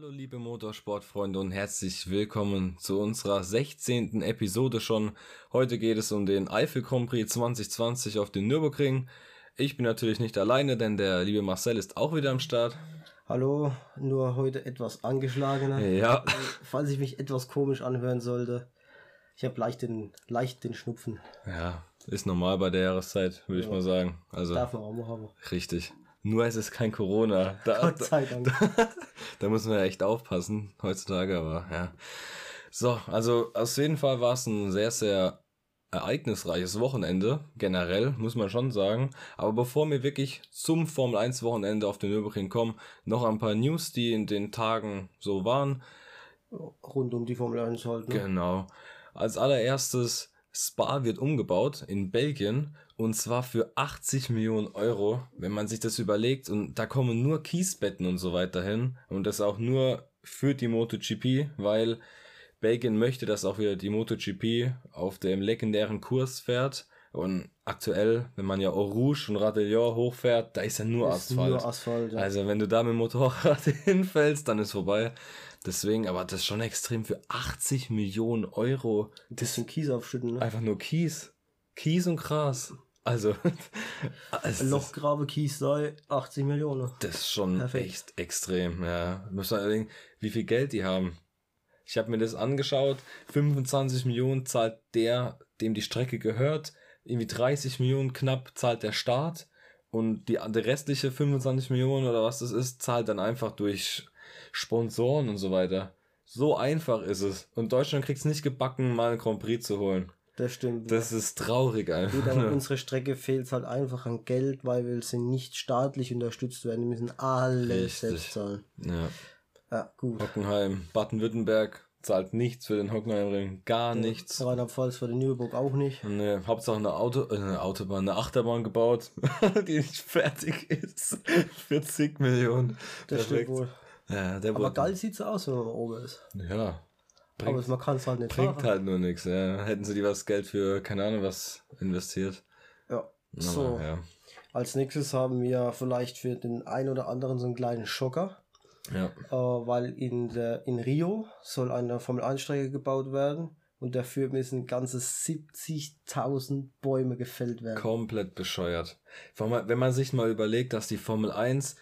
Hallo liebe Motorsportfreunde und herzlich willkommen zu unserer 16. Episode schon. Heute geht es um den Eifel Grand Prix 2020 auf den Nürburgring. Ich bin natürlich nicht alleine, denn der liebe Marcel ist auch wieder am Start. Hallo, nur heute etwas angeschlagener. Ja. Also, falls ich mich etwas komisch anhören sollte. Ich habe leicht den, leicht den Schnupfen. Ja, ist normal bei der Jahreszeit, würde ich mal sagen. Also Darf man auch mal haben. richtig. Nur es ist kein Corona. Da, Gott sei Dank. da muss man ja echt aufpassen heutzutage, aber ja. So, also auf jeden Fall war es ein sehr, sehr ereignisreiches Wochenende, generell, muss man schon sagen. Aber bevor wir wirklich zum Formel 1 Wochenende auf den Nürburgring kommen, noch ein paar News, die in den Tagen so waren. Rund um die Formel 1 halt. Ne? Genau. Als allererstes, Spa wird umgebaut in Belgien und zwar für 80 Millionen Euro, wenn man sich das überlegt. Und da kommen nur Kiesbetten und so weiter hin und das auch nur für die MotoGP, weil Belgien möchte, dass auch wieder die MotoGP auf dem legendären Kurs fährt. Und aktuell, wenn man ja Eau Rouge und Radillon hochfährt, da ist ja nur Ist Asphalt. nur Asphalt, ja. Also wenn du da mit dem Motorrad hinfällst, dann ist vorbei. Deswegen, aber das ist schon extrem für 80 Millionen Euro. Ein bisschen Kies aufschütten. Ne? Einfach nur Kies. Kies und Gras. Also, also Lochgrabe, Kies sei 80 Millionen. das ist schon Perfekt. echt extrem, ja. Muss man überlegen, wie viel Geld die haben. Ich habe mir das angeschaut. 25 Millionen zahlt der, dem die Strecke gehört. Irgendwie 30 Millionen knapp zahlt der Staat. Und die, die restliche 25 Millionen oder was das ist, zahlt dann einfach durch Sponsoren und so weiter. So einfach ist es. Und Deutschland kriegt es nicht gebacken, mal einen Grand Prix zu holen. Das stimmt. Das ist traurig einfach. Gut, aber unsere Strecke fehlt halt einfach an Geld, weil wir sind nicht staatlich unterstützt werden. Wir müssen alles Richtig. selbst zahlen. Ja. Ja, gut. Hockenheim, Baden-Württemberg zahlt nichts für den Hockenheimring. Gar nichts. Rheinland-Pfalz für den Nürburg auch nicht. Ne, Hauptsache eine Auto, äh, eine Autobahn, eine Achterbahn gebaut, die nicht fertig ist. Für zig Millionen. Das stimmt wohl. Ja, der Aber geil sieht's aus, wenn man oben ist. Ja. Aber Bringt, man kann es halt nicht bringt fahren. halt nur nichts, ja. Hätten sie die was Geld für, keine Ahnung, was investiert. Ja. Aber, So, ja. als nächstes haben wir vielleicht für den einen oder anderen so einen kleinen Schocker, Ja. äh, weil in, der, in Rio soll eine Formel 1 Strecke gebaut werden und dafür müssen ganze 70.000 Bäume gefällt werden. Komplett bescheuert. Wenn man sich mal überlegt, dass die Formel 1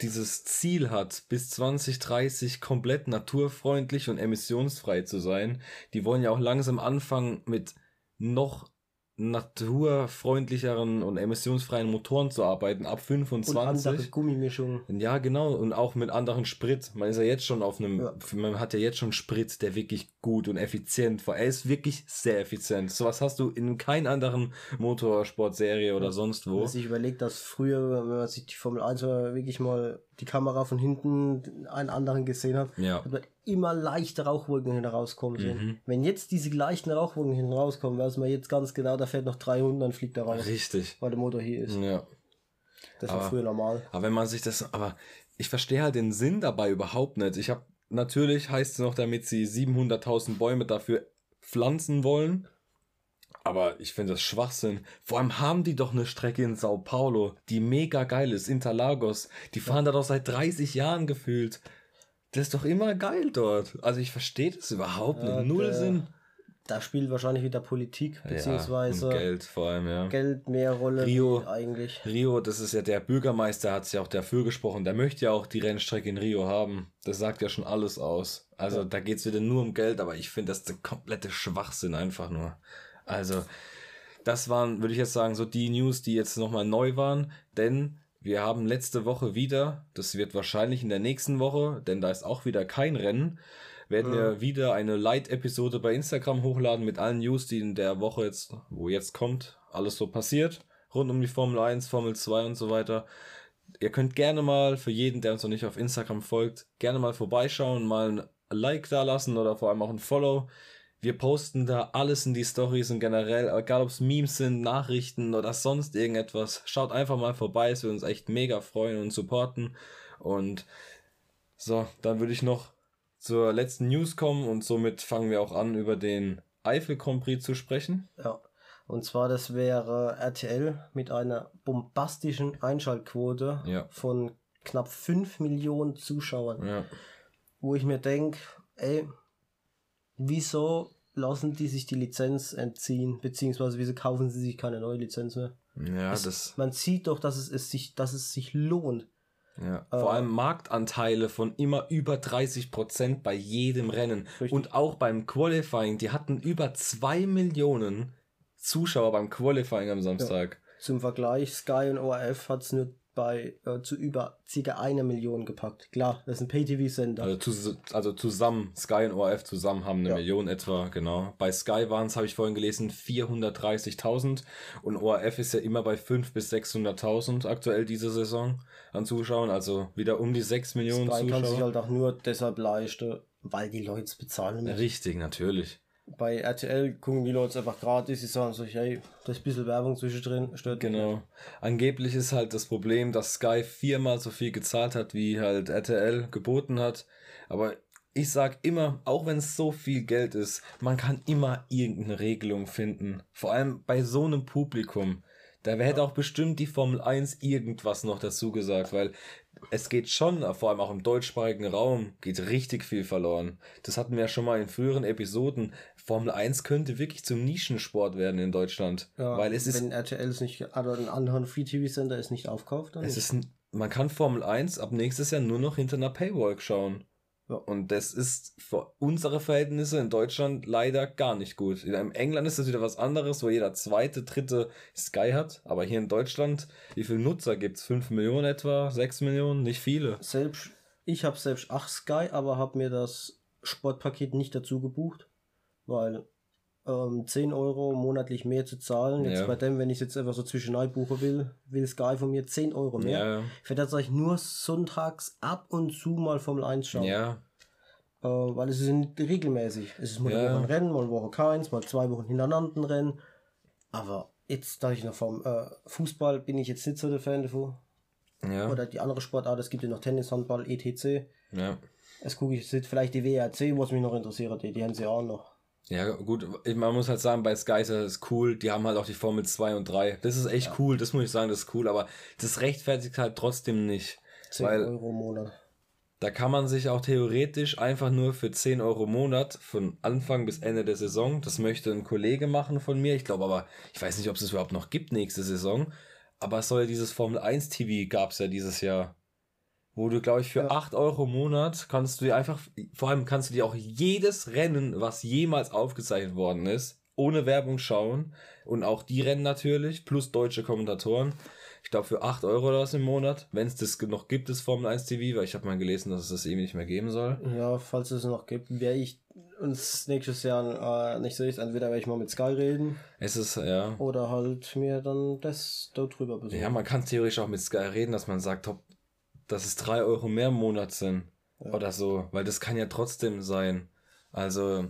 dieses Ziel hat, bis 2030 komplett naturfreundlich und emissionsfrei zu sein, die wollen ja auch langsam anfangen mit noch naturfreundlicheren und emissionsfreien Motoren zu arbeiten, ab und andere 25. Gummimischungen. Ja, genau. Und auch mit anderen Sprit. Man ist ja jetzt schon auf einem, Ja. man hat ja jetzt schon Sprit, der wirklich gut und effizient war. Er ist wirklich sehr effizient. Sowas hast du in keiner anderen Motorsportserie oder sonst Wenn wo. man sich überlegt, dass früher, wenn man sich die Formel 1 mal wirklich mal die Kamera von hinten einen anderen gesehen hat, Ja. hat man immer leichte Rauchwolken hinten rauskommen sehen. Mhm. Wenn jetzt diese leichten Rauchwolken hinten rauskommen, weiß man jetzt ganz genau, da fährt noch 300, dann fliegt er raus, Richtig. weil der Motor hier ist. Ja. Das war Aber- früher normal. Aber wenn man sich das, aber ich verstehe halt den Sinn dabei überhaupt nicht. Ich habe natürlich heißt es noch, damit sie 700.000 Bäume dafür pflanzen wollen. Aber ich finde das Schwachsinn. Vor allem haben die doch eine Strecke in Sao Paulo, die mega geil ist, Interlagos. Die fahren da doch seit 30 Jahren gefühlt. Das ist doch immer geil dort. Also ich verstehe das überhaupt Ja, nicht. Null der- Sinn. Da spielt wahrscheinlich wieder Politik, beziehungsweise ja, Geld vor allem, ja. Geld mehr Rolle Rio. eigentlich. Rio, das ist ja der Bürgermeister, hat sich auch dafür gesprochen. Der möchte ja auch die Rennstrecke in Rio haben. Das sagt ja schon alles aus. Also Ja. da geht's wieder nur um Geld, aber ich finde das der komplette Schwachsinn einfach nur. Also das waren, würde ich jetzt sagen, so die News, die jetzt nochmal neu waren, denn wir haben letzte Woche wieder, das wird wahrscheinlich in der nächsten Woche, denn da ist auch wieder kein Rennen, werden wir wieder eine Light-Episode bei Instagram hochladen mit allen News, die in der Woche jetzt, wo jetzt kommt, alles so passiert, rund um die Formel 1, Formel 2 und so weiter. Ihr könnt gerne mal, für jeden, der uns noch nicht auf Instagram folgt, gerne mal vorbeischauen, mal ein Like da lassen oder vor allem auch ein Follow. Wir posten da alles in die Stories und generell, egal ob es Memes sind, Nachrichten oder sonst irgendetwas. Schaut einfach mal vorbei, es würde uns echt mega freuen und supporten. Und so, dann würde ich noch zur letzten News kommen und somit fangen wir auch an, über den Eifel Grand Prix zu sprechen. Ja. Und zwar, das wäre RTL mit einer bombastischen Einschaltquote Ja. von knapp 5 Millionen Zuschauern. Ja. Wo ich mir denke, ey, wieso lassen die sich die Lizenz entziehen? Beziehungsweise wieso kaufen sie sich keine neue Lizenz mehr? Ja, das. Man sieht doch, dass es, es sich, dass es sich lohnt. Ja. Vor Äh, allem Marktanteile von immer über 30% bei jedem Rennen. Richtig. Und auch beim Qualifying, die hatten über 2 Millionen Zuschauer beim Qualifying am Samstag. Zum Vergleich, Sky und ORF hat es nur bei äh, zu über ca. einer Million gepackt. Klar, das ist ein Pay-TV-Sender. Also, zu, also zusammen, Sky und ORF zusammen haben eine Ja. Million etwa, genau. Bei Sky waren es, habe ich vorhin gelesen, 430.000 und ORF ist ja immer bei 500.000 bis 600.000 aktuell diese Saison an Zuschauern, also wieder um die 6 Millionen Sky kann sich Zuschauer. halt auch nur deshalb leisten, weil die Leute es bezahlen müssen. Richtig, natürlich. Bei RTL gucken die Leute einfach gratis, sie sagen sich, hey, da ist ein bisschen Werbung zwischendrin, stört Genau. Angeblich ist halt das Problem, dass Sky viermal so viel gezahlt hat, wie halt RTL geboten hat. Aber ich sag immer, auch wenn es so viel Geld ist, man kann immer irgendeine Regelung finden. Vor allem bei so einem Publikum. Da hätte auch bestimmt die Formel 1 irgendwas noch dazu gesagt, weil es geht schon, vor allem auch im deutschsprachigen Raum, geht richtig viel verloren. Das hatten wir ja schon mal in früheren Episoden. Formel 1 könnte wirklich zum Nischensport werden in Deutschland. Ja, weil es ist wenn RTL es nicht, oder einen anderen Free-TV-Sender es nicht aufkauft, dann Es nicht. ist, ein- man kann Formel 1 ab nächstes Jahr nur noch hinter einer Paywall schauen. Ja. Und das ist für unsere Verhältnisse in Deutschland leider gar nicht gut. In England ist das wieder was anderes, wo jeder zweite, dritte Sky hat. Aber hier in Deutschland, wie viele Nutzer gibt es? 5 Millionen etwa? 6 Millionen? Nicht viele. selbst, ich habe selbst 8 Sky, aber habe mir das Sportpaket nicht dazu gebucht, weil ähm, 10 Euro monatlich mehr zu zahlen, jetzt Ja. bei dem, wenn ich jetzt einfach so zwischendurch buchen will, will Sky von mir 10 Euro mehr. Ja, Ich werde tatsächlich nur sonntags ab und zu mal Formel 1 schauen. ja. Äh, weil es ist nicht regelmäßig. Es ist mal eine Ja. Woche ein Rennen, mal eine Woche keins, mal zwei Wochen hintereinander ein Rennen. Aber jetzt, da ich noch vom äh, Fußball bin ich jetzt nicht so der Fan davon. Ja, Oder die andere Sportart, es gibt ja noch Tennis, Handball, etc. ja. Es gucke ich jetzt vielleicht die WRC, was mich noch interessiert, die, die haben sie auch noch. Ja, gut, man muss halt sagen, bei Sky ist das cool, die haben halt auch die Formel 2 und 3. Das ist echt cool, das muss ich sagen, das ist cool, aber das rechtfertigt halt trotzdem nicht. 10 Weil Euro im Monat. Da kann man sich auch theoretisch einfach nur für 10 Euro im Monat von Anfang bis Ende der Saison, das möchte ein Kollege machen von mir, ich glaube aber, ich weiß nicht, ob es es überhaupt noch gibt nächste Saison, aber es soll ja dieses Formel 1 TV gab es ja dieses Jahr, wo du, glaube ich, für Ja. 8 Euro im Monat kannst du dir einfach, vor allem kannst du dir auch jedes Rennen, was jemals aufgezeichnet worden ist, ohne Werbung schauen und auch die Rennen natürlich, plus deutsche Kommentatoren. Ich glaube für 8 Euro oder was im Monat, wenn es das noch gibt, das Formel 1 TV, weil ich habe mal gelesen, dass es das eben nicht mehr geben soll. Ja, falls es noch gibt, werde ich uns nächstes Jahr äh, nicht so ist, entweder werde ich mal mit Sky reden Es ist, ja. oder halt mir dann das dort drüber besorgen. Ja, man kann theoretisch auch mit Sky reden, dass man sagt, top, dass es 3 Euro mehr im Monat sind. Oder so, weil das kann ja trotzdem sein. Also,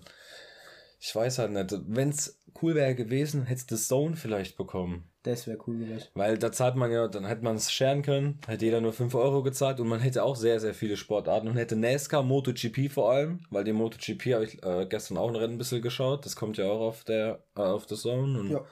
ich weiß halt nicht. Wenn es cool wäre gewesen, hättest du Zone vielleicht bekommen. Das wäre cool gewesen. Weil da zahlt man ja, dann hätte man es scheren können, hätte jeder nur 5 Euro gezahlt und man hätte auch sehr, sehr viele Sportarten und hätte NASCAR, MotoGP vor allem, weil die MotoGP habe ich äh, gestern auch ein Rennen ein bisschen geschaut, das kommt ja auch auf der, äh, auf der Zone und Ja.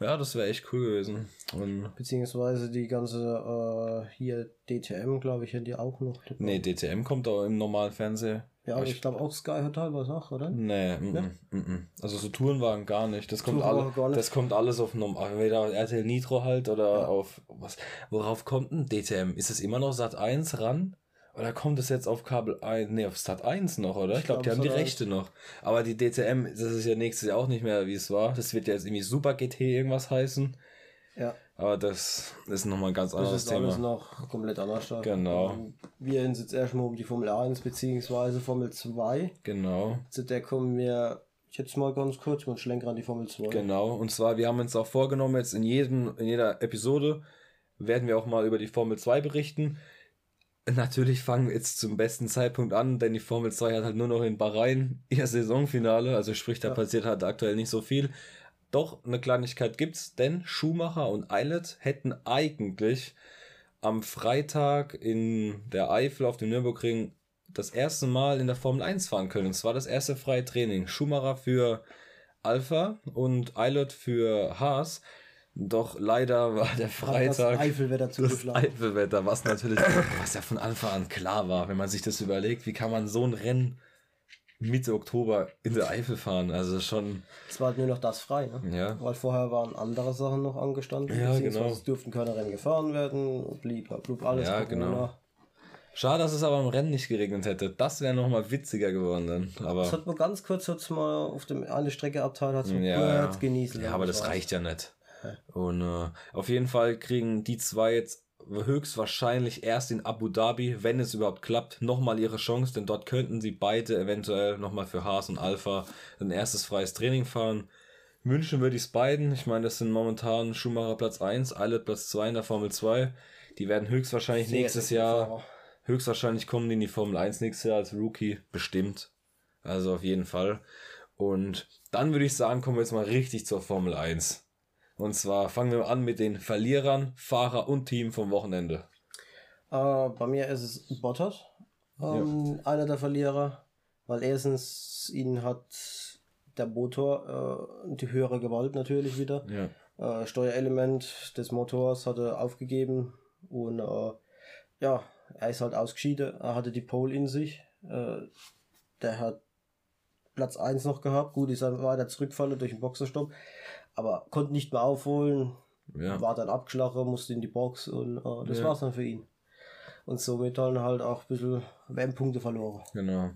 Ja, das wäre echt cool gewesen. Und Beziehungsweise die ganze äh, hier DTM, glaube ich, hätte die auch noch. nee, DTM kommt auch im normalen Fernsehen. Ja, Aber aber ich glaube auch Sky hat teilweise auch, oder? Nee, mm, mm, mm. also so Tourenwagen gar nicht. Das kommt, alle, gar nicht. das kommt alles auf normal, entweder RTL Nitro halt oder auf was. Worauf kommt ein DTM? Ist es immer noch Sat 1 ran? Oder kommt es jetzt auf Kabel 1? Nee, auf Sat 1 noch, oder? Ich, Ich glaube, die glaub, haben die Sat 1. Rechte noch. Aber die DTM, das ist ja nächstes Jahr auch nicht mehr, wie es war. Das wird ja jetzt irgendwie Super GT irgendwas heißen. Ja. Aber das ist nochmal ein ganz Das anderes ist alles Thema. noch komplett anders. Genau. Ähm, Wir sind jetzt erstmal um die Formel 1 beziehungsweise Formel 2. Genau. Zu der kommen wir jetzt mal ganz kurz mal schlenker an die Formel 2. Genau, und zwar, wir haben uns auch vorgenommen, jetzt in, jedem, in jeder Episode werden wir auch mal über die Formel 2 berichten. Natürlich fangen wir jetzt zum besten Zeitpunkt an, denn die Formel 2 hat halt nur noch in Bahrain ihr Saisonfinale, also sprich, da Ja. passiert halt aktuell nicht so viel. Doch eine Kleinigkeit gibt's, denn Schumacher und Eilert hätten eigentlich am Freitag in der Eifel auf dem Nürburgring das erste Mal in der Formel 1 fahren können. Und zwar das erste freie Training. Schumacher für Alpha und Eilert für Haas. Doch leider war der Freitag das Eifelwetter das zugeschlagen. Eifelwetter, was natürlich, was ja von Anfang an klar war, wenn man sich das überlegt, wie kann man so ein Rennen Mitte Oktober in der Eifel fahren? Also schon, Es war halt nur noch das frei, ne? ja, Weil vorher waren andere Sachen noch angestanden. Ja, genau. Es durften keine Rennen gefahren werden. Blub, alles Ja, Corona. genau. Schade, dass es aber im Rennen nicht geregnet hätte. Das wäre nochmal witziger geworden dann. Es Aber, hat nur ganz kurz hat's mal auf dem eine Strecke abteilt, hat so ja, kurz genießen. ja, aber das reicht ja nicht. Und äh, auf jeden Fall kriegen die zwei jetzt höchstwahrscheinlich erst in Abu Dhabi, wenn es überhaupt klappt, nochmal ihre Chance, denn dort könnten sie beide eventuell nochmal für Haas und Alpha ein erstes freies Training fahren. Wünschen würde ich es beiden. Ich meine, das sind momentan Schumacher Platz 1, Eilert Platz 2 in der Formel 2. Die werden höchstwahrscheinlich Sehr, nächstes Jahr, Fahrer. höchstwahrscheinlich kommen die in die Formel 1 nächstes Jahr als Rookie. Bestimmt. Also auf jeden Fall. Und dann würde ich sagen, kommen wir jetzt mal richtig zur Formel 1. Und zwar fangen wir an mit den Verlierern, Fahrer und Team vom Wochenende. Äh, bei mir ist es Bottas, ähm, einer der Verlierer, weil erstens ihn hat der Motor äh, die höhere Gewalt natürlich wieder. Ja. Äh, Steuerelement des Motors hat er aufgegeben und äh, ja, er ist halt ausgeschieden. Er hatte die Pole in sich. Äh, der hat Platz 1 noch gehabt. Gut, ist dann weiter zurückgefallen durch den Boxerstopp, aber konnte nicht mehr aufholen. Ja. War dann abgeschlagen, musste in die Box und äh, das Ja. war's dann für ihn. Und somit dann halt auch ein bisschen WM-Punkte verloren. Genau.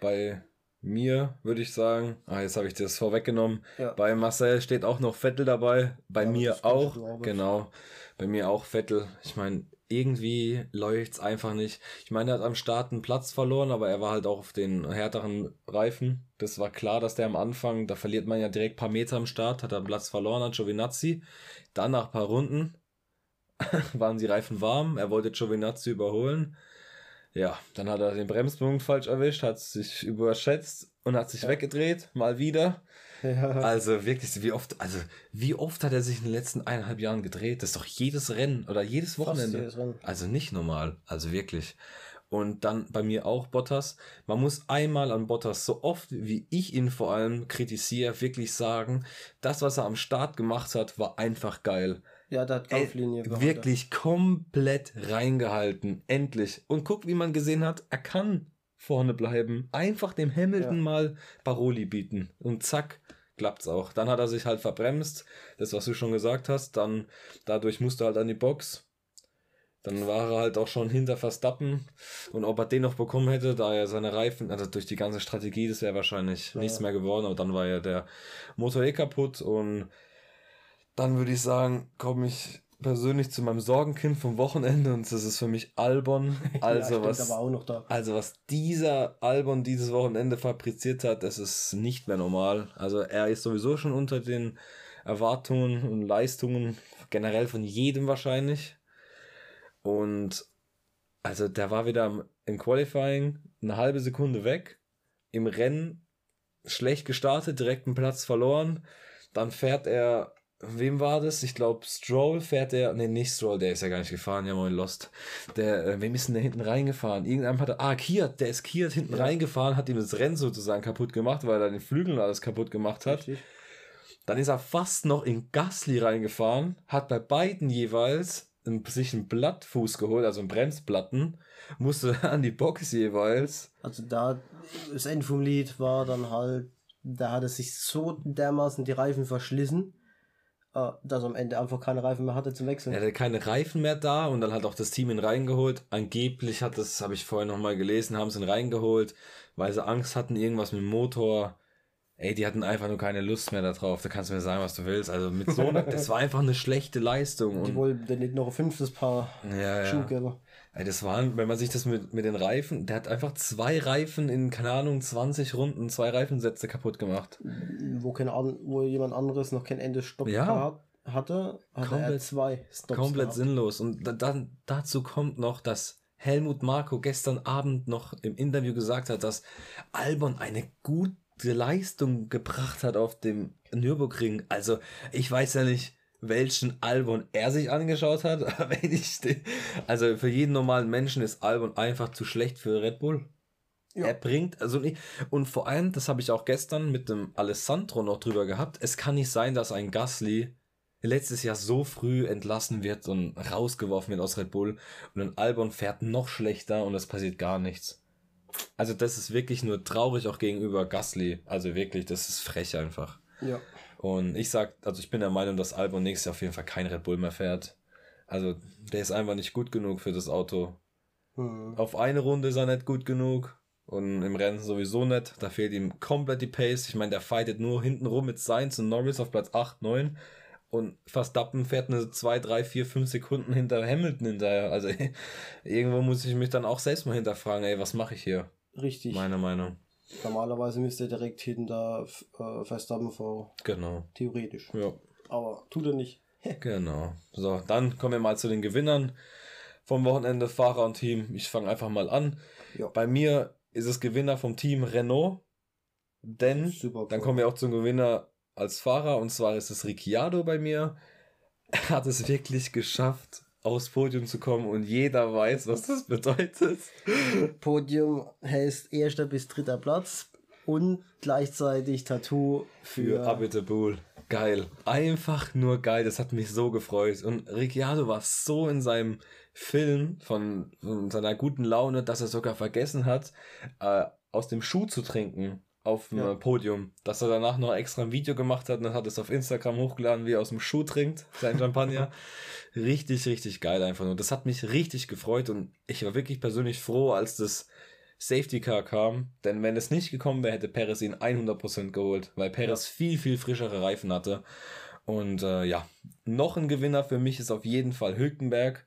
Bei mir würde ich sagen, ah, jetzt habe ich das vorweggenommen. Ja. Bei Marcel steht auch noch Vettel dabei. Bei Ja, mir auch. Genau. Bei mir auch Vettel. Ich meine, irgendwie läuft's einfach nicht. Ich meine, er hat am Start einen Platz verloren, aber er war halt auch auf den härteren Reifen. Das war klar, dass der am Anfang, da verliert man ja direkt ein paar Meter am Start, hat er einen Platz verloren an Giovinazzi. Dann nach ein paar Runden waren die Reifen warm. Er wollte Giovinazzi überholen. Ja, dann hat er den Bremspunkt falsch erwischt, hat sich überschätzt und hat sich weggedreht, mal wieder. Ja. Also wirklich, wie oft, also wie oft hat er sich in den letzten eineinhalb Jahren gedreht? Das ist doch jedes Rennen oder jedes Wochenende. jedes. Also nicht normal, also wirklich. Und dann bei mir auch Bottas. Man muss einmal an Bottas, so oft wie ich ihn vor allem kritisiere, wirklich sagen, das, was er am Start gemacht hat, war einfach geil. Ja, der hat Kampflinie gehabt. wirklich komplett reingehalten. Endlich. Und guck, wie man gesehen hat, er kann vorne bleiben. Einfach dem Hamilton Ja. mal Paroli bieten. Und zack, klappt's auch. Dann hat er sich halt verbremst. Das, was du schon gesagt hast. Dann, dadurch musste er halt an die Box. Dann war er halt auch schon hinter Verstappen. Und ob er den noch bekommen hätte, da er seine Reifen, also durch die ganze Strategie, das wäre wahrscheinlich Ja. nichts mehr geworden. Aber dann war ja der Motor eh kaputt. Und dann würde ich sagen, komme ich persönlich zu meinem Sorgenkind vom Wochenende und das ist für mich Albon. Also ja, was, also was dieser Albon dieses Wochenende fabriziert hat, das ist nicht mehr normal. Also er ist sowieso schon unter den Erwartungen und Leistungen generell von jedem wahrscheinlich. Und also der war wieder im Qualifying eine halbe Sekunde weg, im Rennen schlecht gestartet, direkt einen Platz verloren. Dann fährt er, wem war das? Ich glaube Stroll fährt er, nee, nicht Stroll, der ist ja gar nicht gefahren, ja moin Lost. Der, äh, wem ist denn der hinten reingefahren? Irgendeinem hat er, ah, Kiert, der ist Kiert hinten reingefahren, hat ihm das Rennen sozusagen kaputt gemacht, weil er den Flügeln alles kaputt gemacht hat. Richtig. Dann ist er fast noch in Gasly reingefahren, hat bei beiden jeweils ein, sich einen Blattfuß geholt, also einen Bremsplatten, musste an die Box jeweils. Also da, das Ende vom Lied war dann halt, da hat es sich so dermaßen die Reifen verschlissen, dass er am Ende einfach keine Reifen mehr hatte zum Wechseln. Er hatte keine Reifen mehr da und dann hat auch das Team ihn reingeholt. Angeblich hat das, habe ich vorher nochmal gelesen, haben sie ihn reingeholt, weil sie Angst hatten, irgendwas mit dem Motor. Ey, die hatten einfach nur keine Lust mehr darauf. Da kannst du mir sagen, was du willst. Also mit so einer, das war einfach eine schlechte Leistung. Die wollten nicht noch ein fünftes Paar ja, Schuhe ja. Das waren, wenn man sich das mit, mit den Reifen, der hat einfach zwei Reifen in, keine Ahnung, 20 Runden, zwei Reifensätze kaputt gemacht. wo, kein wo jemand anderes noch kein Ende Stopp Ja. gehabt, hatte, hatte er Komplett- zwei Stops Komplett gehabt. sinnlos. Und da- dann dazu kommt noch, dass Helmut Marko gestern Abend noch im Interview gesagt hat, dass Albon eine gute Leistung gebracht hat auf dem Nürburgring. Also ich weiß ja nicht, welchen Albon er sich angeschaut hat. also für jeden normalen Menschen ist Albon einfach zu schlecht für Red Bull. Ja. Er bringt, also nicht, und vor allem, das habe ich auch gestern mit dem Alessandro noch drüber gehabt, es kann nicht sein, dass ein Gasly letztes Jahr so früh entlassen wird und rausgeworfen wird aus Red Bull und ein Albon fährt noch schlechter und es passiert gar nichts. Also das ist wirklich nur traurig auch gegenüber Gasly. Also wirklich, das ist frech einfach. Ja. Und ich sag, also ich bin der Meinung, dass Albon nächstes Jahr auf jeden Fall kein Red Bull mehr fährt. Also der ist einfach nicht gut genug für das Auto. Hm. Auf eine Runde ist er nicht gut genug. Und im Rennen sowieso nicht. Da fehlt ihm komplett die Pace. Ich meine, der fightet nur hinten rum mit Sainz und Norris auf Platz 8, 9. Und Verstappen fährt eine 2, 3, 4, 5 Sekunden hinter Hamilton hinterher. Also irgendwo muss ich mich dann auch selbst mal hinterfragen, ey, was mache ich hier? Richtig. Meine Meinung. Normalerweise müsste er direkt hinter äh, Verstappen vor, Genau. theoretisch. Ja. Aber tut er nicht. Genau. So, dann kommen wir mal zu den Gewinnern vom Wochenende, Fahrer und Team. Ich fange einfach mal an. Ja. Bei mir ist es Gewinner vom Team Renault. Denn cool. dann kommen wir auch zum Gewinner als Fahrer und zwar ist es Ricciardo bei mir. Er hat es wirklich geschafft, aufs Podium zu kommen und jeder weiß, was das bedeutet. Podium heißt erster bis dritter Platz und gleichzeitig Tattoo Für für. Abiteboul. Geil. Einfach nur geil. Das hat mich so gefreut. Und Ricciardo war so in seinem Film von, von seiner guten Laune, dass er sogar vergessen hat, äh, aus dem Schuh zu trinken auf dem Ja. äh, Podium. Dass er danach noch extra ein Video gemacht hat und dann hat es auf Instagram hochgeladen, wie er aus dem Schuh trinkt, sein Champagner. richtig, richtig geil einfach nur. Das hat mich richtig gefreut und ich war wirklich persönlich froh, als das Safety Car kam, denn wenn es nicht gekommen wäre, hätte Perez ihn 100% geholt, weil Perez viel, viel frischere Reifen hatte. Und äh, ja, noch ein Gewinner für mich ist auf jeden Fall Hülkenberg.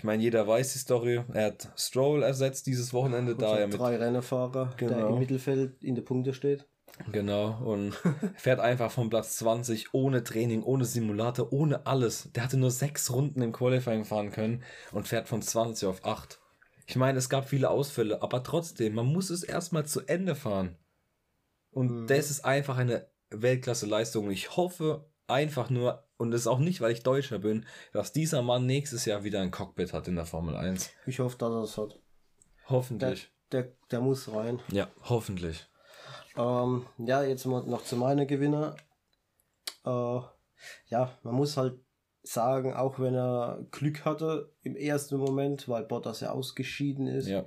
Ich meine, jeder weiß die Story. Er hat Stroll ersetzt dieses Wochenende, da er mit drei Rennfahrer, der Genau. im Mittelfeld in der Punkte steht. Genau, und fährt einfach von Platz 20 ohne Training, ohne Simulator, ohne alles. Der hatte nur sechs Runden im Qualifying fahren können und fährt von 20 auf 8. Ich meine, es gab viele Ausfälle, aber trotzdem, man muss es erstmal zu Ende fahren. Und Mhm. das ist einfach eine Weltklasse-Leistung. Ich hoffe einfach nur, und das ist auch nicht, weil ich Deutscher bin, dass dieser Mann nächstes Jahr wieder ein Cockpit hat in der Formel 1. Ich hoffe, dass er es hat. Der, Hoffentlich. der, der muss rein. Ja, hoffentlich. Ähm, ja, jetzt mal noch zu meinen Gewinner. Äh, ja, man muss halt sagen, auch wenn er Glück hatte im ersten Moment, weil Bottas ja ausgeschieden ist, Ja.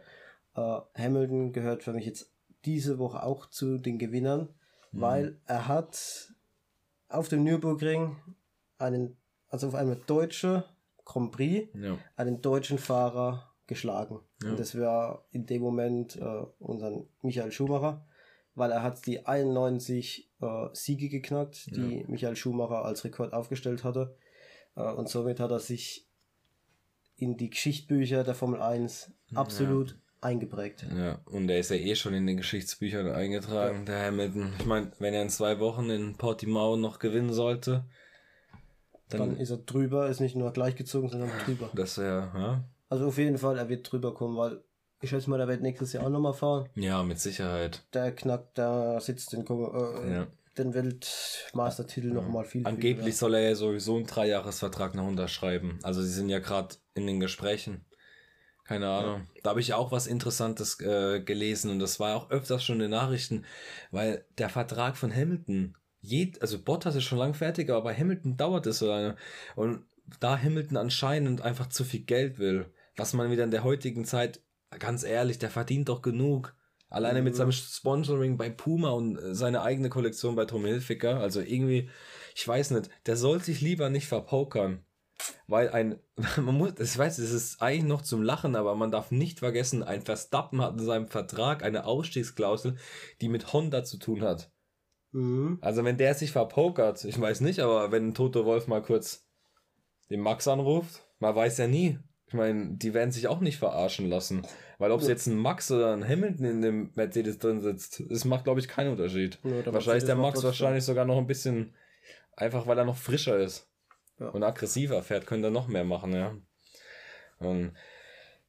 äh, Hamilton gehört für mich jetzt diese Woche auch zu den Gewinnern, weil er hat auf dem Nürburgring einen, also auf einem deutschen Grand Prix, Ja. einen deutschen Fahrer geschlagen. Ja. Und das war in dem Moment äh, unseren Michael Schumacher, weil er hat die 91 äh, Siege geknackt, die Michael Schumacher als Rekord aufgestellt hatte. Äh, und somit hat er sich in die Geschichtsbücher der Formel 1 absolut eingeprägt. Ja, und der ist ja eh schon in den Geschichtsbüchern eingetragen, der Hamilton. Ich meine, wenn er in zwei Wochen in Portimao noch gewinnen sollte, dann, Dann ist er drüber, ist nicht nur gleichgezogen, sondern drüber. das wäre, ja? Also auf jeden Fall, er wird drüber kommen, weil ich schätze mal, er wird nächstes Jahr auch nochmal fahren. Ja, mit Sicherheit. Der knackt, der sitzt den, äh, Ja. den Weltmeistertitel noch nochmal viel. Angeblich soll er ja sowieso einen Dreijahresvertrag noch unterschreiben. Also sie sind ja gerade in den Gesprächen. Keine Ahnung. Da habe ich auch was Interessantes äh, gelesen und das war auch öfters schon in den Nachrichten, weil der Vertrag von Hamilton, jed, also Bottas ist schon lang fertig, aber bei Hamilton dauert es so lange. Und da Hamilton anscheinend einfach zu viel Geld will, was man wieder in der heutigen Zeit, ganz ehrlich, der verdient doch genug. Alleine mit seinem Sponsoring bei Puma und äh, seine eigene Kollektion bei Tom Hilfiger. Also irgendwie, ich weiß nicht, der soll sich lieber nicht verpokern. Weil ein, man muss, ich weiß, es ist eigentlich noch zum Lachen, aber man darf nicht vergessen, ein Verstappen hat in seinem Vertrag eine Ausstiegsklausel, die mit Honda zu tun hat. Mhm. Also wenn der sich verpokert, ich weiß nicht, aber wenn Toto Wolf mal kurz den Max anruft, man weiß ja nie. Ich meine, die werden sich auch nicht verarschen lassen. Weil ob es jetzt ein Max oder ein Hamilton in dem Mercedes drin sitzt, das macht, glaube ich, keinen Unterschied. Ja, wahrscheinlich ist der Max wahrscheinlich sogar noch ein bisschen, einfach weil er noch frischer ist. Ja. und aggressiver fährt, könnte er noch mehr machen, ja. Und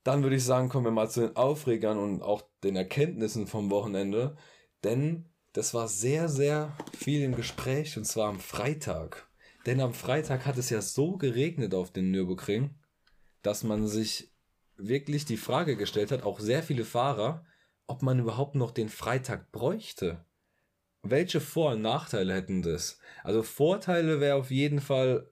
dann würde ich sagen, kommen wir mal zu den Aufregern und auch den Erkenntnissen vom Wochenende. Denn das war sehr, sehr viel im Gespräch und zwar am Freitag. Denn am Freitag hat es ja so geregnet auf den Nürburgring, dass man sich wirklich die Frage gestellt hat, auch sehr viele Fahrer, ob man überhaupt noch den Freitag bräuchte. Welche Vor- und Nachteile hätten das? Also Vorteile wäre auf jeden Fall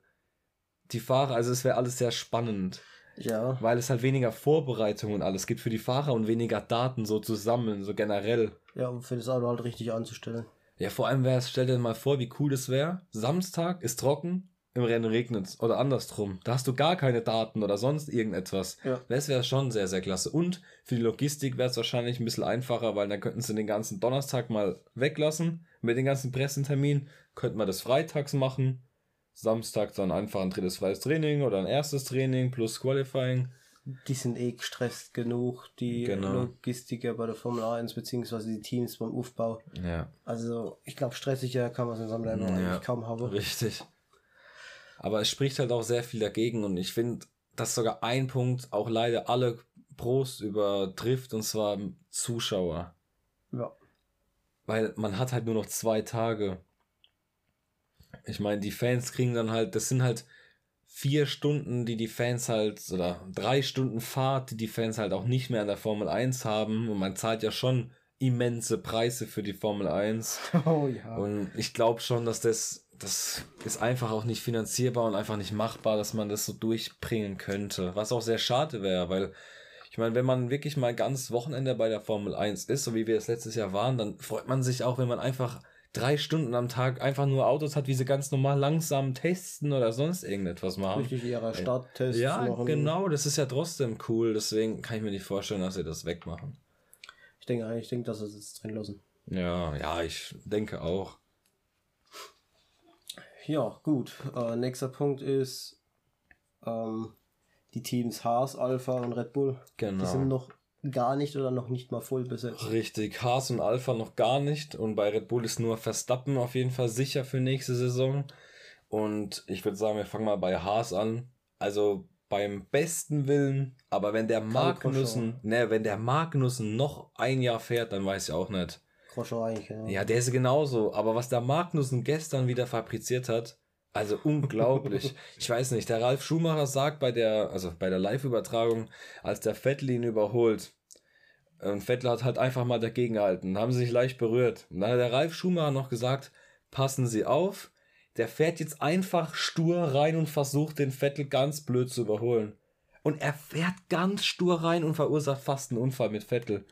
die Fahrer, also es wäre alles sehr spannend, Ja. weil es halt weniger Vorbereitung und alles gibt für die Fahrer und weniger Daten so zusammen, so generell. Ja, um für das Auto halt richtig anzustellen. Ja, vor allem wäre es, stell dir mal vor, wie cool das wäre. Samstag ist trocken, im Rennen regnet oder andersrum. Da hast du gar keine Daten oder sonst irgendetwas. Ja. Das wäre schon sehr, sehr klasse. Und für die Logistik wäre es wahrscheinlich ein bisschen einfacher, weil dann könnten sie den ganzen Donnerstag mal weglassen mit den ganzen Pressenterminen. Könnten wir das freitags machen. Samstag dann einfach ein drittes freies Training oder ein erstes Training plus Qualifying. Die sind eh gestresst genug, die Genau. Logistiker bei der Formel 1, beziehungsweise die Teams beim Aufbau. Ja. Also, ich glaube, stressiger kann man es in seinem Leben Ja. eigentlich kaum haben. Richtig. Aber es spricht halt auch sehr viel dagegen und ich finde, dass sogar ein Punkt auch leider alle Pros übertrifft und zwar Zuschauer. Ja. Weil man hat halt nur noch zwei Tage. Ich meine, die Fans kriegen dann halt, das sind halt vier Stunden, die die Fans halt, oder drei Stunden Fahrt, die die Fans halt auch nicht mehr an der Formel 1 haben. Und man zahlt ja schon immense Preise für die Formel 1. Oh ja. Und ich glaube schon, dass das, das ist einfach auch nicht finanzierbar und einfach nicht machbar, dass man das so durchbringen könnte. Was auch sehr schade wäre, weil ich meine, wenn man wirklich mal ganz Wochenende bei der Formel 1 ist, so wie wir es letztes Jahr waren, dann freut man sich auch, wenn man einfach drei Stunden am Tag einfach nur Autos hat, wie sie ganz normal langsam testen oder sonst irgendetwas machen. Richtig ihre Starttests Ja, machen. genau, das ist ja trotzdem cool, deswegen kann ich mir nicht vorstellen, dass sie das wegmachen. Ich denke eigentlich, ich denke, dass sie es jetzt drin lassen. Ja, ja, ich denke auch. Ja, gut. Äh, nächster Punkt ist ähm, die Teams Haas, Alpha und Red Bull. Genau. Die sind noch gar nicht oder noch nicht mal voll besetzt. Richtig, Haas und Alpha noch gar nicht. Und bei Red Bull ist nur Verstappen auf jeden Fall sicher für nächste Saison. Und ich würde sagen, wir fangen mal bei Haas an. Also beim besten Willen, aber wenn der Magnussen, ne, wenn der Magnussen noch ein Jahr fährt, dann weiß ich auch nicht. Grosjean eigentlich, ja. Ja, der ist genauso. Aber was der Magnussen gestern wieder fabriziert hat, also unglaublich. ich weiß nicht, der Ralf Schumacher sagt bei der, also bei der Live-Übertragung, als der Vettel ihn überholt, und Vettel hat halt einfach mal dagegen gehalten, haben sie sich leicht berührt. Und dann hat der Ralf Schumacher noch gesagt, passen Sie auf, der fährt jetzt einfach stur rein und versucht den Vettel ganz blöd zu überholen. Und er fährt ganz stur rein und verursacht fast einen Unfall mit Vettel.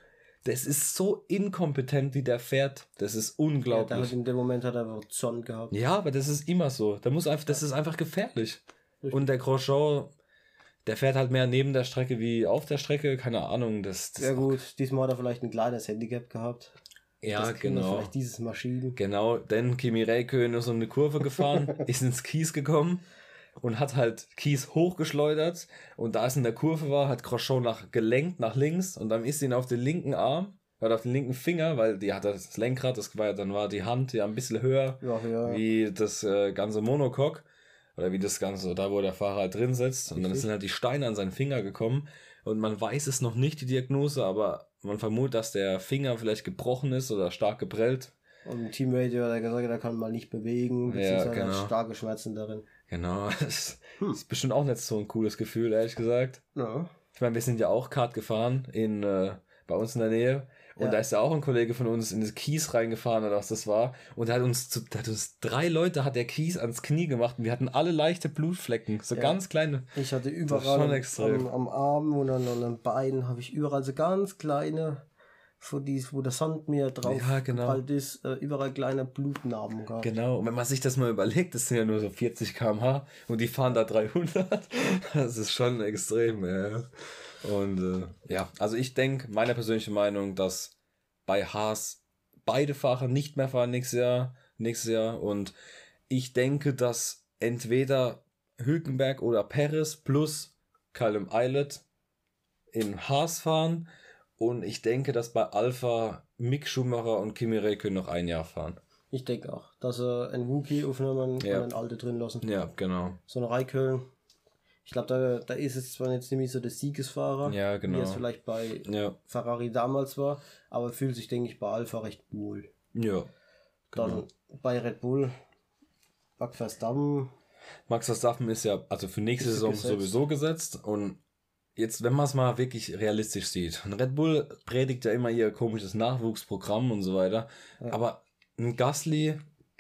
Das ist so inkompetent, wie der fährt. Das ist Ja, unglaublich. hat in dem Moment hat er einfach Zorn gehabt. Ja, aber das ist immer so. Da muss einfach, das ist einfach gefährlich. Richtig. Und der Grosjean, der fährt halt mehr neben der Strecke wie auf der Strecke. Keine Ahnung. Das, das Ja gut, diesmal hat er vielleicht ein kleines Handicap gehabt. Ja, genau. Vielleicht dieses Maschinen. Genau, denn Kimi Räikkönen ist um eine Kurve gefahren, ist ins Kies gekommen und hat halt Kies hochgeschleudert. Und da es in der Kurve war, hat Grosjean nach, gelenkt nach links und dann ist ihn auf den linken Arm oder auf den linken Finger, weil die hatte das Lenkrad, das war ja, dann war die Hand ja ein bisschen höher Ja, ja. wie das äh, ganze Monocoque oder wie das ganze, da wo der Fahrer halt drin sitzt. Und dann sind halt die Steine an seinen Finger gekommen und man weiß es noch nicht, die Diagnose, aber man vermutet, dass der Finger vielleicht gebrochen ist oder stark geprellt. Und Teamradio hat gesagt, er kann mal nicht bewegen, beziehungsweise genau. hat starke Schmerzen darin. Genau, das ist bestimmt auch nicht so ein cooles Gefühl, ehrlich gesagt. Ja. Ich meine, wir sind ja auch Kart gefahren in, äh, bei uns in der Nähe. Und Ja. da ist ja auch ein Kollege von uns in das Kies reingefahren oder was das war. Und der hat uns, zu, hat uns drei Leute hat der Kies ans Knie gemacht und wir hatten alle leichte Blutflecken. So Ja. ganz kleine. Ich hatte überall schon am, am, am Arm und an, an den Beinen habe ich überall so ganz kleine, wo, die, wo der Sand mir drauf Ja, genau. ist, äh, überall kleine Blutnarben gehabt. Genau. Und wenn man sich das mal überlegt, das sind ja nur so 40 km/h und die fahren da 300. Das ist schon extrem, ja. Und äh, ja, also ich denke, meine persönliche Meinung, dass bei Haas beide Fahrer nicht mehr fahren nächstes Jahr, nächstes Jahr. Und ich denke, dass entweder Hülkenberg oder Perez plus Callum Eilert in Haas fahren. Und ich denke, dass bei Alpha Mick Schumacher und Kimi Räikkönen noch ein Jahr fahren. Ich denke auch, dass sie einen Wookie aufnehmen Ja. und einen Alte drin lassen. Ja, genau. So eine Raikön. Ich glaube, da, da ist es zwar jetzt nicht so der Siegesfahrer, Ja, genau. wie es vielleicht bei Ja, Ferrari damals war, aber fühlt sich, denke ich, bei Alpha recht wohl. ja. Dann Genau. bei Red Bull, Max Verstappen, Max Verstappen ist ja also für nächste Saison gesetzt. sowieso gesetzt und jetzt, wenn man es mal wirklich realistisch sieht, ein Red Bull predigt ja immer ihr komisches Nachwuchsprogramm und so weiter, aber ein Gasly,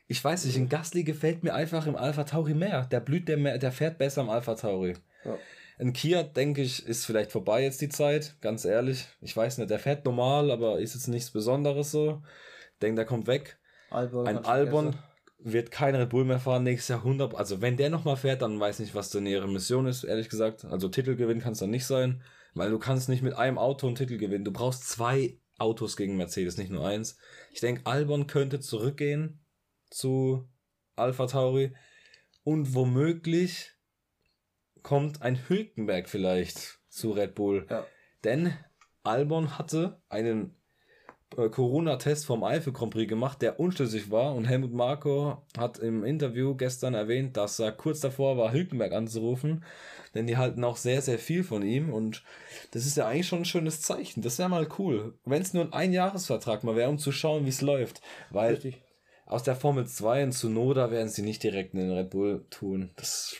ich weiß nicht, ein Gasly gefällt mir einfach im Alpha Tauri mehr. Der blüht der mehr, der fährt besser im Alpha Tauri. Ja. Ein Kia, denke ich, ist vielleicht vorbei jetzt die Zeit, ganz ehrlich. Ich weiß nicht, der fährt normal, aber ist jetzt nichts Besonderes so. Denke, der kommt weg. Albon. Ein Albon vergessen. Wird kein Red Bull mehr fahren nächstes Jahr 100. Also wenn der nochmal fährt, dann weiß nicht, was denn ihre Mission ist, ehrlich gesagt. Also Titelgewinn kann es dann nicht sein, weil du kannst nicht mit einem Auto einen Titel gewinnen. Du brauchst zwei Autos gegen Mercedes, nicht nur eins. Ich denke, Albon könnte zurückgehen zu Alpha Tauri und womöglich kommt ein Hülkenberg vielleicht zu Red Bull. Ja. Denn Albon hatte einen Corona-Test vom Eifel Grand Prix gemacht, der unschlüssig war. Und Helmut Marko hat im Interview gestern erwähnt, dass er kurz davor war, Hülkenberg anzurufen. Denn die halten auch sehr, sehr viel von ihm. Und das ist ja eigentlich schon ein schönes Zeichen. Das wäre mal cool. Wenn es nur ein Einjahresvertrag mal wäre, um zu schauen, wie es läuft. Weil Richtig. aus der Formel 2 in Tsunoda werden sie nicht direkt in den Red Bull tun. Das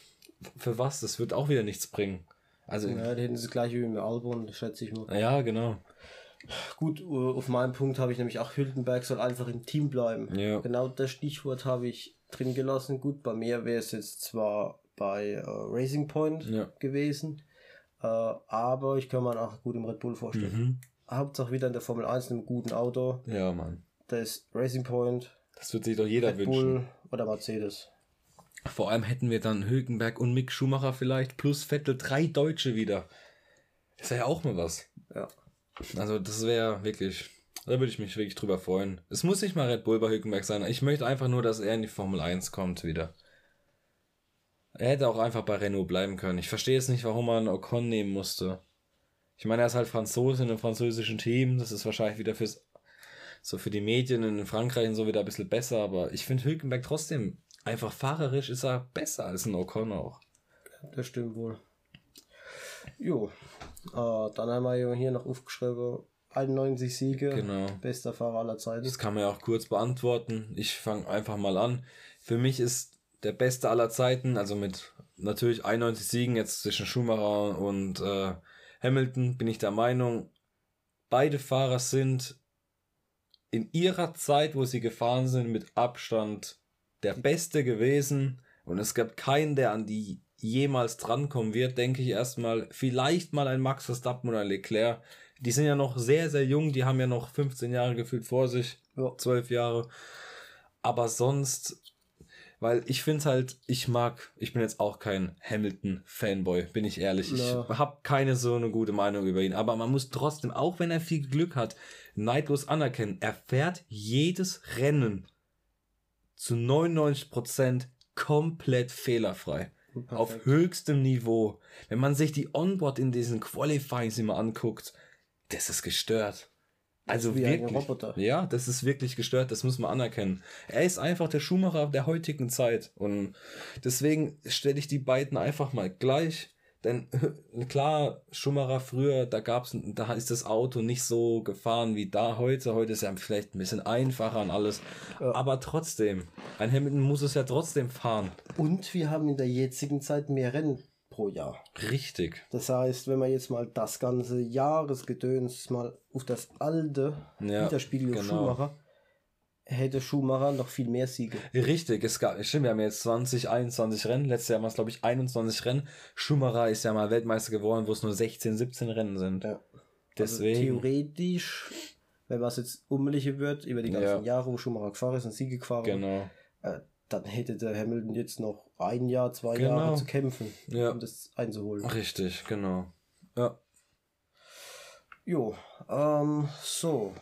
für was? Das wird auch wieder nichts bringen. Also, ja, Ja, die hätten das gleiche wie mit Albon, schätze ich mal. genau. Gut, uh, auf meinem Punkt habe ich nämlich auch Hülkenberg soll einfach im Team bleiben. Ja. Genau das Stichwort habe ich drin gelassen. Gut, bei mir wäre es jetzt zwar bei äh, Racing Point Ja. gewesen, äh, aber ich kann mir auch gut im Red Bull vorstellen. Mhm. Hauptsache wieder in der Formel 1 in einem guten Auto. Ja, Mann. Da ist Racing Point, Das wird sich doch jeder Red wünschen. Bull oder Mercedes. Vor allem hätten wir dann Hülkenberg und Mick Schumacher vielleicht plus Vettel drei Deutsche wieder. Das wäre ja auch mal was. Ja. Also das wäre wirklich, da würde ich mich wirklich drüber freuen. Es muss nicht mal Red Bull bei Hülkenberg sein. Ich möchte einfach nur, dass er in die Formel 1 kommt wieder. Er hätte auch einfach bei Renault bleiben können. Ich verstehe jetzt nicht, warum man Ocon nehmen musste. Ich meine, er ist halt Franzose in einem französischen Team. Das ist wahrscheinlich wieder fürs, so für die Medien in Frankreich und so wieder ein bisschen besser. Aber ich finde Hülkenberg trotzdem, einfach fahrerisch ist er besser als ein Ocon auch. Das stimmt wohl. Jo, äh, dann haben wir hier noch aufgeschrieben, 91 Siege, Genau. bester Fahrer aller Zeiten. Das kann man ja auch kurz beantworten. Ich fange einfach mal an. Für mich ist der beste aller Zeiten, also mit natürlich 91 Siegen jetzt zwischen Schumacher und äh, Hamilton, bin ich der Meinung, beide Fahrer sind in ihrer Zeit, wo sie gefahren sind, mit Abstand der Beste gewesen. Und es gab keinen, der an die jemals drankommen wird, denke ich erstmal. Vielleicht mal ein Max Verstappen oder ein Leclerc. Die sind ja noch sehr, sehr jung, die haben ja noch 15 Jahre gefühlt vor sich, Ja. 12 Jahre. Aber sonst, weil ich finde halt, ich mag, ich bin jetzt auch kein Hamilton-Fanboy, bin ich ehrlich. Ja. Ich habe keine so eine gute Meinung über ihn. Aber man muss trotzdem, auch wenn er viel Glück hat, neidlos anerkennen, er fährt jedes Rennen zu 99% komplett fehlerfrei. Auf Perfekt. höchstem Niveau. Wenn man sich die Onboard in diesen Qualifyings immer anguckt, das ist gestört. Also wie wirklich. Roboter. Ja, das ist wirklich gestört, das muss man anerkennen. Er ist einfach der Schuhmacher der heutigen Zeit und deswegen stelle ich die beiden einfach mal gleich. Denn klar, Schumacher früher, da gab's, da ist das Auto nicht so gefahren wie da heute. Heute ist ja vielleicht ein bisschen einfacher und alles. Ja. Aber trotzdem, ein Hamilton muss es ja trotzdem fahren. Und wir haben in der jetzigen Zeit mehr Rennen pro Jahr. Richtig. Das heißt, wenn man jetzt mal das ganze Jahresgedöns mal auf das alte Ja, widerspiegelt auf genau. Schumacher, hätte Schumacher noch viel mehr Siege. Richtig, es gab, stimmt, wir haben jetzt 20, 21 Rennen. Letztes Jahr waren es, glaube ich, 21 Rennen. Schumacher ist ja mal Weltmeister geworden, wo es nur 16, 17 Rennen sind. Ja. Deswegen. Also theoretisch, wenn man es jetzt umliche wird, über die ganzen Ja. Jahre, wo Schumacher gefahren ist und Siege gefahren genau. äh, dann hätte der Hamilton jetzt noch ein Jahr, zwei Genau. Jahre zu kämpfen, Ja. um das einzuholen. Richtig, genau. Ja. Jo, ähm, so,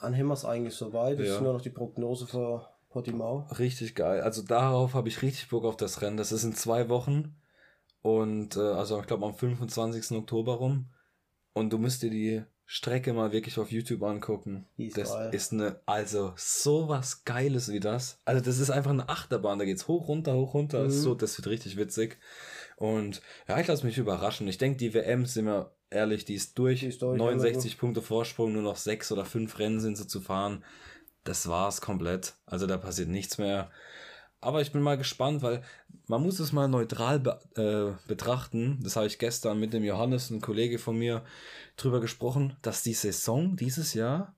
dann haben wir es eigentlich soweit. Ja. ist nur noch die Prognose für Portimao. Richtig geil. Also darauf habe ich richtig Bock auf das Rennen. Das ist in zwei Wochen. Und äh, also ich glaube am 25. Oktober rum. Und du musst dir die Strecke mal wirklich auf YouTube angucken. Ist das geil. ist eine, also sowas Geiles wie das. Also das ist einfach eine Achterbahn, da geht's hoch, runter, hoch, runter. Mhm. So, das wird richtig witzig. Und ja, ich lasse mich überraschen. Ich denke, die WM, sind wir ehrlich, die ist durch. Die ist durch, 69 Punkte Vorsprung, nur noch sechs oder fünf Rennen sind sie zu fahren. Das war's komplett. Also da passiert nichts mehr. Aber ich bin mal gespannt, weil man muss es mal neutral be äh, betrachten. Das habe ich gestern mit dem Johannes, ein Kollege von mir, drüber gesprochen, dass die Saison dieses Jahr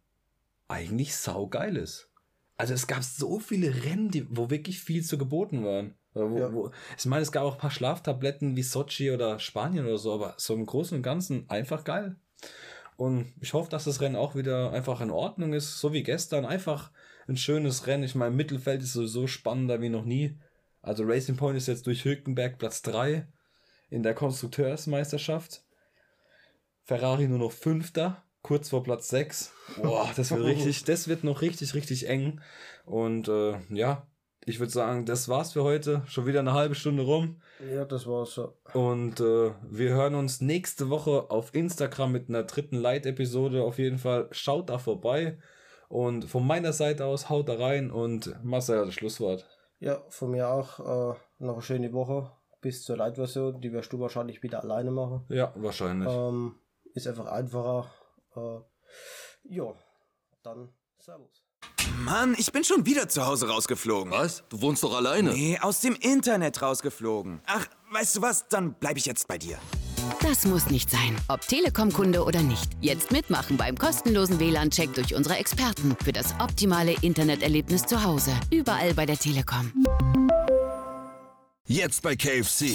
eigentlich saugeil ist. Also es gab so viele Rennen, die, wo wirklich viel zu geboten waren. Wo, Ja. wo, ich meine, es gab auch ein paar Schlaftabletten wie Sochi oder Spanien oder so, aber so im Großen und Ganzen einfach geil. Und ich hoffe, dass das Rennen auch wieder einfach in Ordnung ist, so wie gestern. Einfach ein schönes Rennen. Ich meine, Mittelfeld ist sowieso spannender wie noch nie. Also Racing Point ist jetzt durch Hülkenberg Platz 3 in der Konstrukteursmeisterschaft. Ferrari nur noch Fünfter, kurz vor Platz 6. Boah, das wird richtig, das wird noch richtig, richtig eng. Und äh, ja, ich würde sagen, das war's für heute. Schon wieder eine halbe Stunde rum. Ja, das war's so. Und äh, wir hören uns nächste Woche auf Instagram mit einer dritten Light-Episode. Auf jeden Fall schaut da vorbei. Und von meiner Seite aus haut da rein und Marcel hat das Schlusswort. Ja, von mir auch äh, noch eine schöne Woche bis zur Light-Version. Die wirst du wahrscheinlich wieder alleine machen. Ja, wahrscheinlich. Ähm, ist einfach einfacher. Äh, ja, dann Servus. Mann, ich bin schon wieder zu Hause rausgeflogen. Was? Du wohnst doch alleine. Nee, aus dem Internet rausgeflogen. Ach, weißt du was? Dann bleib ich jetzt bei dir. Das muss nicht sein. Ob Telekom-Kunde oder nicht. Jetzt mitmachen beim kostenlosen WLAN-Check durch unsere Experten für das optimale Interneterlebnis zu Hause. Überall bei der Telekom. Jetzt bei KFC.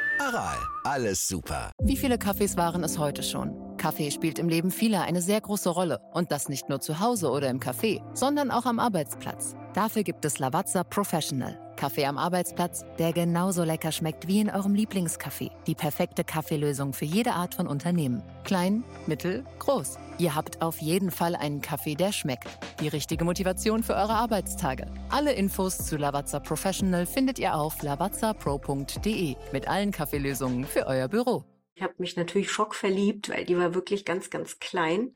Aral, alles super. Wie viele Kaffees waren es heute schon? Kaffee spielt im Leben vieler eine sehr große Rolle. Und das nicht nur zu Hause oder im Café, sondern auch am Arbeitsplatz. Dafür gibt es Lavazza Professional. Kaffee am Arbeitsplatz, der genauso lecker schmeckt wie in eurem Lieblingscafé. Die perfekte Kaffeelösung für jede Art von Unternehmen. Klein, mittel, groß. Ihr habt auf jeden Fall einen Kaffee, der schmeckt. Die richtige Motivation für eure Arbeitstage. Alle Infos zu Lavazza Professional findet ihr auf lavazzapro.de mit allen Kaffeelösungen für euer Büro. Ich habe mich natürlich schockverliebt, weil die war wirklich ganz, ganz klein.